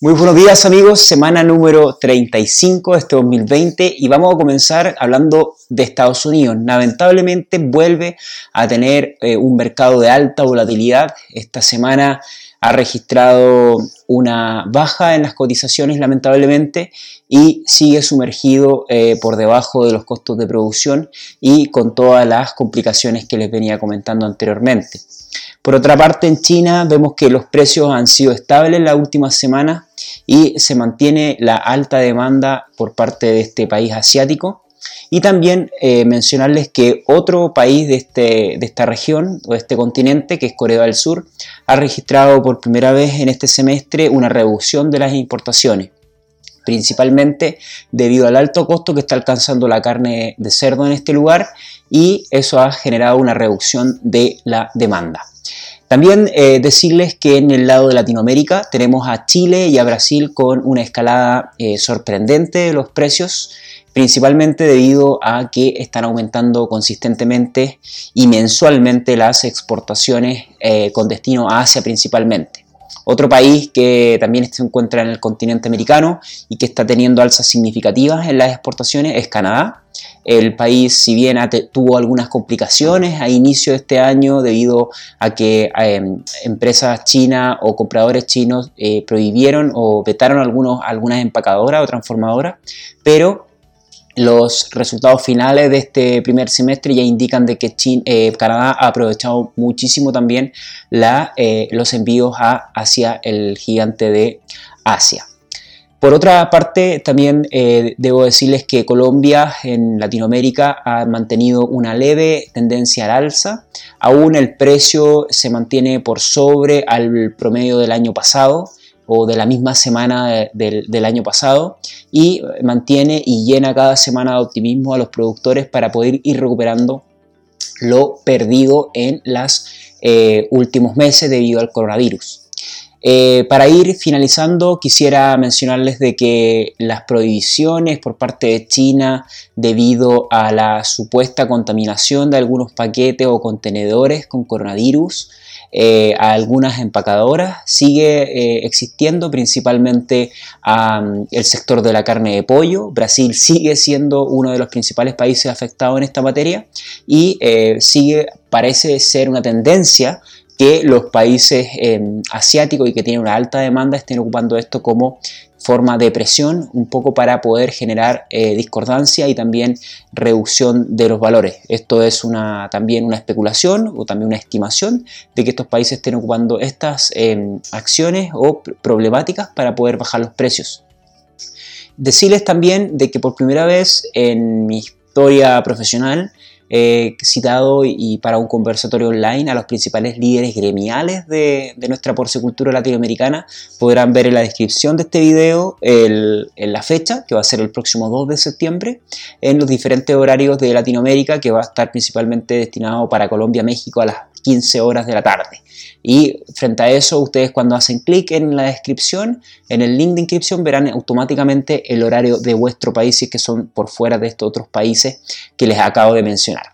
Muy buenos días amigos, semana número 35 de este 2020 y vamos a comenzar hablando de Estados Unidos. Lamentablemente vuelve a tener eh, un mercado de alta volatilidad. Esta semana ha registrado una baja en las cotizaciones lamentablemente y sigue sumergido eh, por debajo de los costos de producción y con todas las complicaciones que les venía comentando anteriormente. Por otra parte, en China vemos que los precios han sido estables en las últimas semanas y se mantiene la alta demanda por parte de este país asiático. Y también eh, mencionarles que otro país de, este, de esta región o de este continente, que es Corea del Sur, ha registrado por primera vez en este semestre una reducción de las importaciones principalmente debido al alto costo que está alcanzando la carne de cerdo en este lugar y eso ha generado una reducción de la demanda. También eh, decirles que en el lado de Latinoamérica tenemos a Chile y a Brasil con una escalada eh, sorprendente de los precios, principalmente debido a que están aumentando consistentemente y mensualmente las exportaciones eh, con destino a Asia principalmente. Otro país que también se encuentra en el continente americano y que está teniendo alzas significativas en las exportaciones es Canadá. El país, si bien tuvo algunas complicaciones a inicio de este año debido a que em, empresas chinas o compradores chinos eh, prohibieron o vetaron algunos, algunas empacadoras o transformadoras, pero los resultados finales de este primer semestre ya indican de que eh, Canadá ha aprovechado muchísimo también eh, los envíos hacia el gigante de Asia. Por otra parte, también eh, debo decirles que Colombia en Latinoamérica ha mantenido una leve tendencia al alza. Aún el precio se mantiene por sobre al promedio del año pasado o de la misma semana del año pasado y mantiene y llena cada semana de optimismo a los productores para poder ir recuperando lo perdido en los eh, últimos meses debido al coronavirus. Eh, para ir finalizando, quisiera mencionarles de que las prohibiciones por parte de China debido a la supuesta contaminación de algunos paquetes o contenedores con coronavirus eh, a algunas empacadoras, sigue eh, existiendo principalmente el sector de la carne de pollo. Brasil sigue siendo uno de los principales países afectados en esta materia y sigue, parece ser una tendencia que los países asiáticos y que tienen una alta demanda estén ocupando esto como forma de presión, un poco para poder generar eh, discordancia y también reducción de los valores. Esto es también una especulación o también una estimación de que estos países estén ocupando estas em, acciones o problemáticas para poder bajar los precios. Decirles también de que por primera vez en mi historia profesional He citado y para un conversatorio online a los principales líderes gremiales de, nuestra porcicultura latinoamericana. Podrán ver en la descripción de este video en la fecha, que va a ser el próximo 2 de septiembre, en los diferentes horarios de Latinoamérica, que va a estar principalmente destinado para Colombia, México a las 15 horas de la tarde. Y frente a eso, ustedes cuando hacen clic en la descripción, en el link de inscripción, verán automáticamente el horario de vuestro país, y que son por fuera de estos otros países que les acabo de mencionar.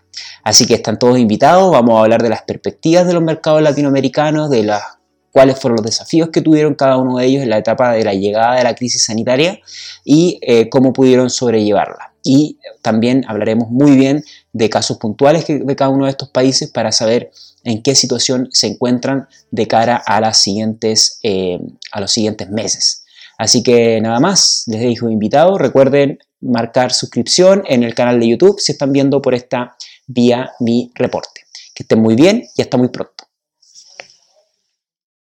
Así que están todos invitados, vamos a hablar de las perspectivas de los mercados latinoamericanos, de las cuáles fueron los desafíos que tuvieron cada uno de ellos en la etapa de la llegada de la crisis sanitaria y eh, cómo pudieron sobrellevarla. Y también hablaremos muy bien de casos puntuales de cada uno de estos países para saber en qué situación se encuentran de cara a, las siguientes, eh, a los siguientes meses. Así que nada más, les dejo invitado. Recuerden marcar suscripción en el canal de YouTube si están viendo por esta vía mi reporte. Que estén muy bien y hasta muy pronto.